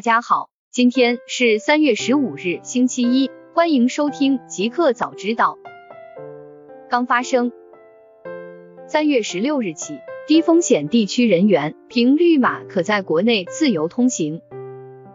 大家好，今天是三月十五日，星期一，欢迎收听极客早知道。刚发生，三月十六日起，低风险地区人员凭绿码可在国内自由通行。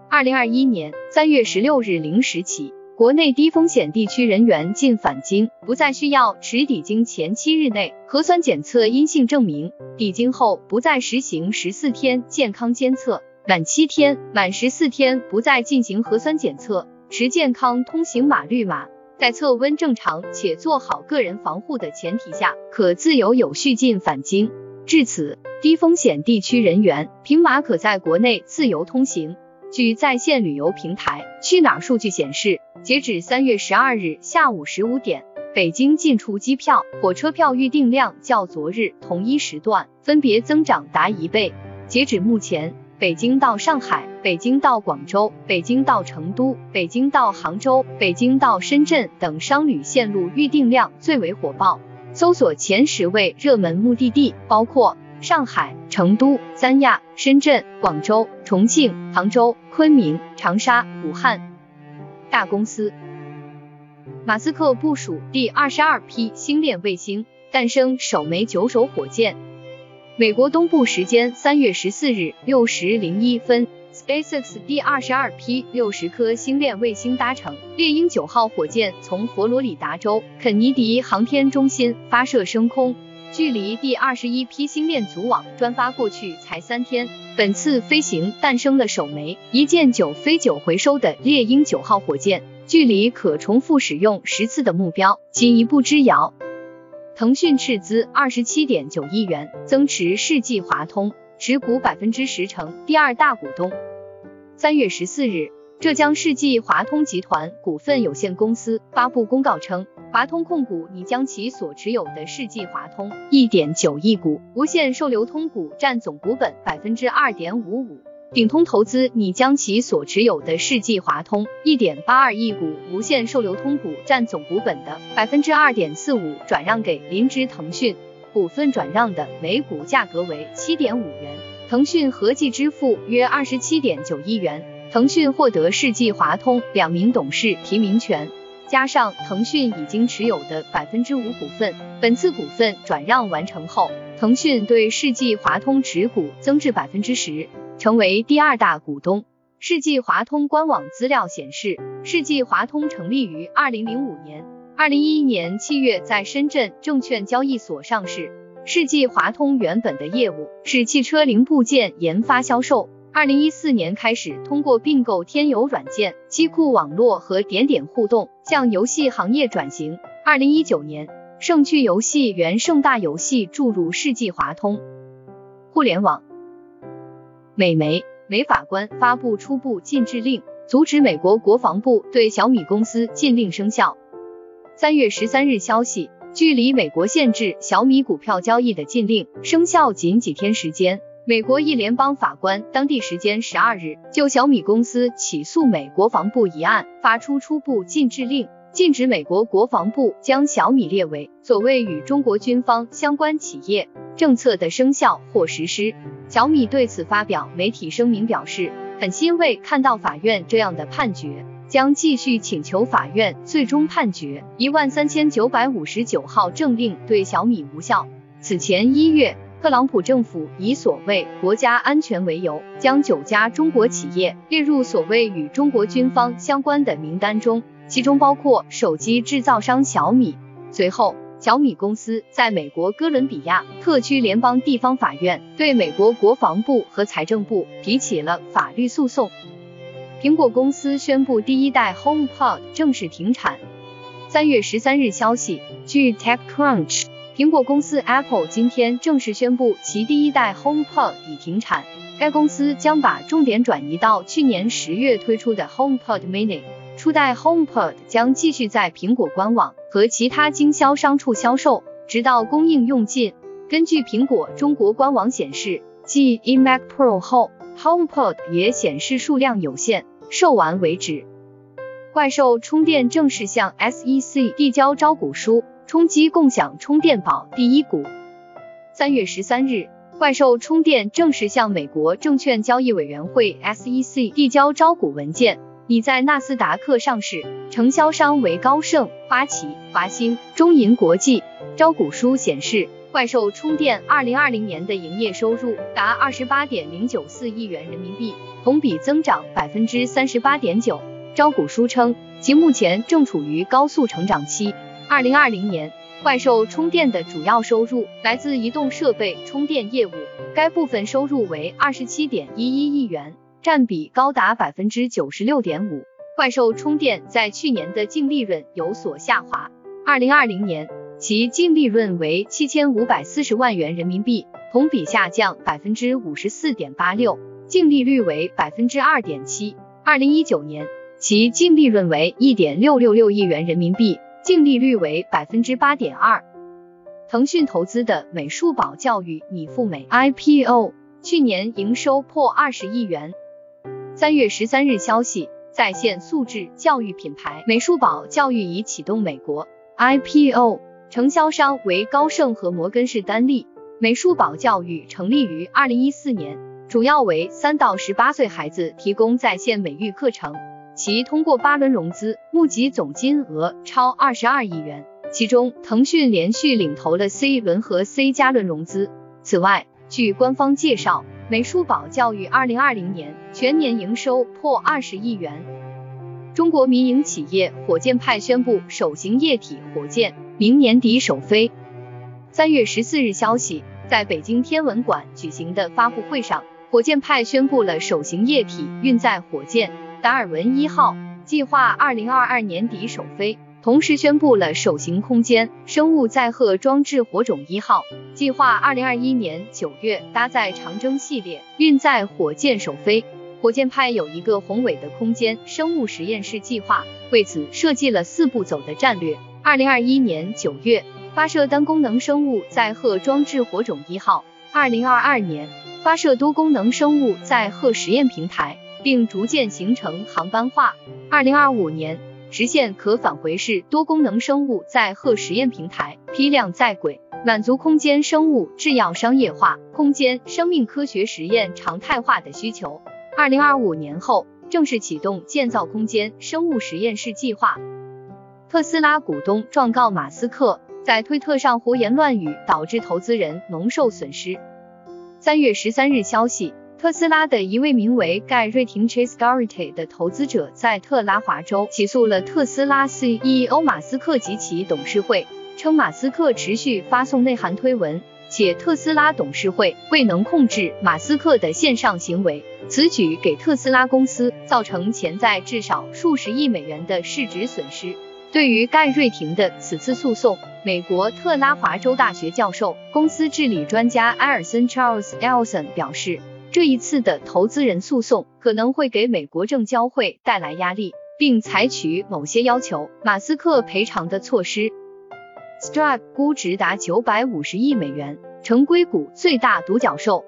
二零二一年三月十六日零时起，国内低风险地区人员进返京不再需要持抵京前七日内核酸检测阴性证明，抵京后不再实行十四天健康监测。满七天、满十四天不再进行核酸检测，持健康通行码绿码，在测温正常且做好个人防护的前提下，可自由有序进返京。至此，低风险地区人员凭码可在国内自由通行。据在线旅游平台去哪儿数据显示，截止三月十二日下午十五点，北京进出机票、火车票预订量较昨日同一时段分别增长达一倍。截止目前。北京到上海、北京到广州、北京到成都、北京到杭州、北京到深圳等商旅线路预订量最为火爆。搜索前十位热门目的地包括上海、成都、三亚、深圳、广州、重庆、杭州、昆明、长沙、武汉。大公司，马斯克部署第二十二批星链卫星，诞生首枚九手火箭。美国东部时间三月十四日六时零一分，SpaceX 第二十二批六十颗星链卫星搭乘猎鹰九号火箭从佛罗里达州肯尼迪航天中心发射升空，距离第二十一批星链组网专发过去才三天。本次飞行诞生了首枚一箭九飞九回收的猎鹰九号火箭，距离可重复使用十次的目标仅一步之遥。腾讯斥资二十七点九亿元增持世纪华通，持股百分之十，成第二大股东。三月十四日，浙江世纪华通集团股份有限公司发布公告称，华通控股拟将其所持有的世纪华通一点九亿股无限售流通股占总股本百分之二点五五。鼎通投资拟将其所持有的世纪华通一点八二亿股无限售流通股占总股本的百分之二点四五转让给林芝腾讯，股份转让的每股价格为七点五元，腾讯合计支付约二十七点九亿元。腾讯获得世纪华通两名董事提名权，加上腾讯已经持有的百分之五股份，本次股份转让完成后，腾讯对世纪华通持股增至百分之十。成为第二大股东。世纪华通官网资料显示，世纪华通成立于二零零五年，二零一一年七月在深圳证券交易所上市。世纪华通原本的业务是汽车零部件研发销售，二零一四年开始通过并购天游软件、机库网络和点点互动向游戏行业转型。二零一九年，盛趣游戏原盛大游戏注入世纪华通。互联网。美媒美法官发布初步禁制令，阻止美国国防部对小米公司禁令生效。三月十三日消息，距离美国限制小米股票交易的禁令生效仅几天时间，美国一联邦法官当地时间十二日就小米公司起诉美国防部一案发出初步禁制令，禁止美国国防部将小米列为所谓与中国军方相关企业。政策的生效或实施，小米对此发表媒体声明表示，很欣慰看到法院这样的判决，将继续请求法院最终判决一万三千九百五十九号政令对小米无效。此前一月，特朗普政府以所谓国家安全为由，将九家中国企业列入所谓与中国军方相关的名单中，其中包括手机制造商小米。随后。小米公司在美国哥伦比亚特区联邦地方法院对美国国防部和财政部提起了法律诉讼。苹果公司宣布第一代 HomePod 正式停产。三月十三日消息，据 TechCrunch，苹果公司 Apple 今天正式宣布其第一代 HomePod 已停产，该公司将把重点转移到去年十月推出的 HomePod Mini。初代 HomePod 将继续在苹果官网和其他经销商处销售，直到供应用尽。根据苹果中国官网显示，继 iMac Pro 后，HomePod 也显示数量有限，售完为止。怪兽充电正式向 SEC 递交招股书，冲击共享充电宝第一股。三月十三日，怪兽充电正式向美国证券交易委员会 SEC 递交招股文件，已在纳斯达克上市，承销商为高盛、花旗、华兴、中银国际。招股书显示，怪兽充电二零二零年的营业收入达二十八点零九四亿元人民币，同比增长百分之三十八点九。招股书称，其目前正处于高速成长期。二零二零年。怪兽充电的主要收入来自移动设备充电业务，该部分收入为二十七点一一亿元，占比高达百分之九十六点五。怪兽充电在去年的净利润有所下滑，二零二零年其净利润为七千五百四十万元人民币，同比下降百分之五十四点八六，净利率为百分之二点七。二零一九年其净利润为一点六六六亿元人民币。净利率为百分之八点二。腾讯投资的美术宝教育拟赴美 IPO，去年营收破二十亿元。三月十三日消息，在线素质教育品牌美术宝教育已启动美国 IPO，承销商为高盛和摩根士丹利。美术宝教育成立于二零一四年，主要为三到十八岁孩子提供在线美育课程。其通过八轮融资，募集总金额超二十二亿元，其中腾讯连续领投了 C 轮和 C 加轮融资。此外，据官方介绍，美术宝教育二零二零年全年营收破二十亿元。中国民营企业火箭派宣布首型液体火箭明年底首飞。三月十四日消息，在北京天文馆举行的发布会上，火箭派宣布了首型液体运载火箭。达尔文一号计划二零二二年底首飞，同时宣布了首型空间生物载荷装置火种一号计划二零二一年九月搭载长征系列运载火箭首飞。火箭派有一个宏伟的空间生物实验室计划，为此设计了四步走的战略。二零二一年九月发射单功能生物载荷装置火种一号，二零二二年发射多功能生物载荷实验平台。并逐渐形成航班化。二零二五年实现可返回式多功能生物载荷实验平台批量在轨，满足空间生物制药商业化、空间生命科学实验常态化的需求。二零二五年后正式启动建造空间生物实验室计划。特斯拉股东状告马斯克在推特上胡言乱语，导致投资人蒙受损失。三月十三日消息。特斯拉的一位名为盖瑞廷 （Chase Garrity） 的投资者在特拉华州起诉了特斯拉 CEO 马斯克及其董事会，称马斯克持续发送内涵推文，且特斯拉董事会未能控制马斯克的线上行为。此举给特斯拉公司造成潜在至少数十亿美元的市值损失。对于盖瑞廷的此次诉讼，美国特拉华州大学教授、公司治理专家埃尔森 （Charles Elson 表示。这一次的投资人诉讼可能会给美国证交会带来压力，并采取某些要求马斯克赔偿的措施。Stripe 估值达九百五十亿美元，成硅谷最大独角兽。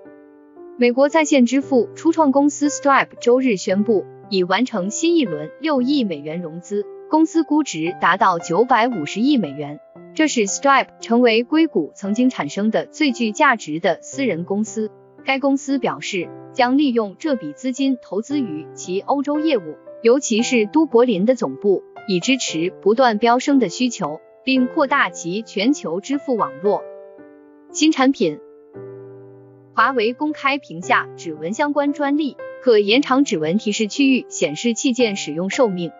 美国在线支付初创公司 Stripe 周日宣布，已完成新一轮六亿美元融资，公司估值达到九百五十亿美元，这使 Stripe 成为硅谷曾经产生的最具价值的私人公司。该公司表示，将利用这笔资金投资于其欧洲业务，尤其是都柏林的总部，以支持不断飙升的需求，并扩大其全球支付网络。新产品，华为公开评价指纹相关专利，可延长指纹提示区域显示器件使用寿命。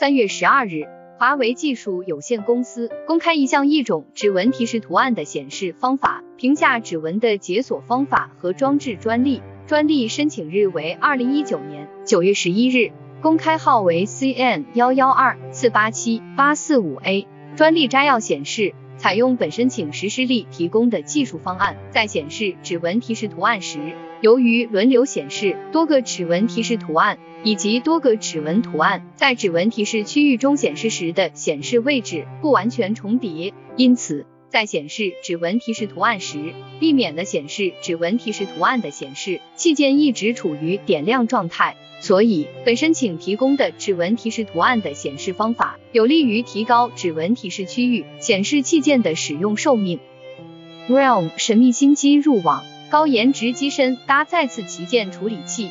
三月十二日。华为技术有限公司公开一项一种指纹提示图案的显示方法，评价指纹的解锁方法和装置专利，专利申请日为二零一九年九月十一日，公开号为 CN 幺幺二四八七八四五 A。专利摘要显示，采用本申请实施力提供的技术方案，在显示指纹提示图案时，由于轮流显示多个指纹提示图案。以及多个指纹图案在指纹提示区域中显示时的显示位置不完全重叠，因此在显示指纹提示图案时，避免了显示指纹提示图案的显示器件一直处于点亮状态。所以，本申请提供的指纹提示图案的显示方法，有利于提高指纹提示区域显示器件的使用寿命。Realm 神秘新机入网。高颜值机身搭再次旗舰处理器。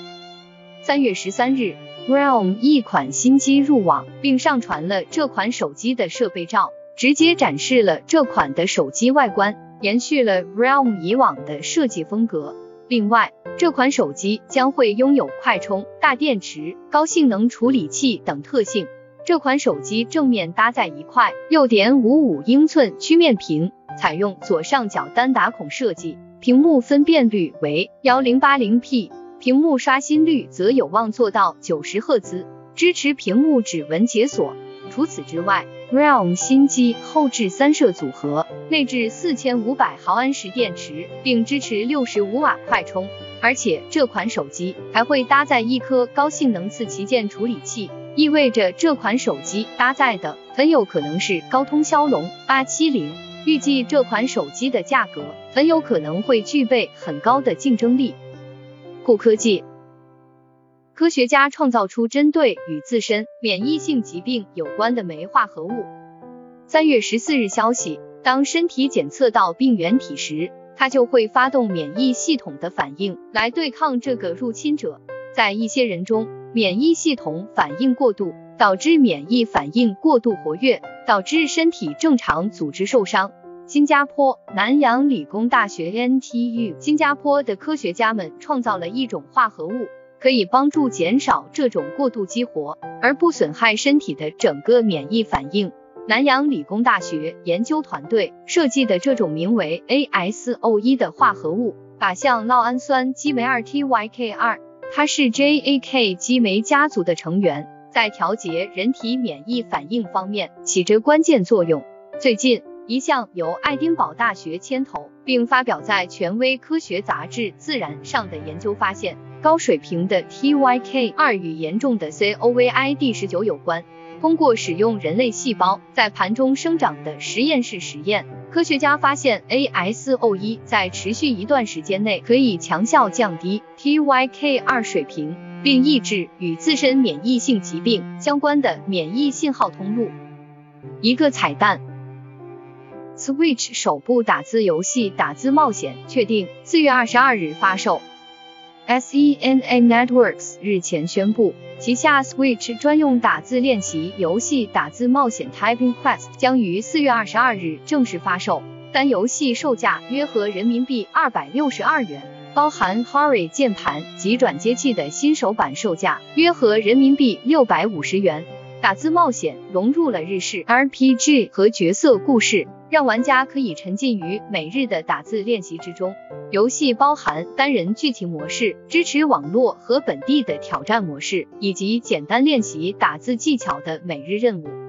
三月十三日，Realme 一款新机入网，并上传了这款手机的设备照，直接展示了这款的手机外观，延续了 Realme 以往的设计风格。另外，这款手机将会拥有快充、大电池、高性能处理器等特性。这款手机正面搭载一块六点五五英寸曲面屏，采用左上角单打孔设计，屏幕分辨率为幺零八零 P，屏幕刷新率则有望做到九十赫兹，支持屏幕指纹解锁。除此之外，Realme 新机后置三摄组合，内置四千五百毫安时电池，并支持六十五瓦快充，而且这款手机还会搭载一颗高性能次旗舰处理器。意味着这款手机搭载的很有可能是高通骁龙八七零，预计这款手机的价格很有可能会具备很高的竞争力。酷科技，科学家创造出针对与自身免疫性疾病有关的酶化合物。三月十四日消息，当身体检测到病原体时，它就会发动免疫系统的反应来对抗这个入侵者。在一些人中，免疫系统反应过度，导致免疫反应过度活跃，导致身体正常组织受伤。新加坡南洋理工大学 NTU 新加坡的科学家们创造了一种化合物，可以帮助减少这种过度激活，而不损害身体的整个免疫反应。南洋理工大学研究团队设计的这种名为 ASO1 的化合物，靶向酪氨酸激酶 2TYK2。它是 JAK 激酶家族的成员，在调节人体免疫反应方面起着关键作用。最近，一项由爱丁堡大学牵头并发表在权威科学杂志《自然》上的研究发现，高水平的 TYK2 与严重的 COVID-19 有关。通过使用人类细胞在盘中生长的实验室实验，科学家发现 ASO1 在持续一段时间内可以强效降低 TYK2 水平，并抑制与自身免疫性疾病相关的免疫信号通路。一个彩蛋，Switch 首部打字游戏《打字冒险》确定四月二十二日发售。SENA Networks 日前宣布。旗下 Switch 专用打字练习游戏《打字冒险 Typing Quest》将于四月二十二日正式发售，单游戏售价约合人民币二百六十二元，包含 Hori 键盘及转接器的新手版售价约合人民币六百五十元。打字冒险融入了日式 RPG 和角色故事。让玩家可以沉浸于每日的打字练习之中。游戏包含单人剧情模式，支持网络和本地的挑战模式，以及简单练习打字技巧的每日任务。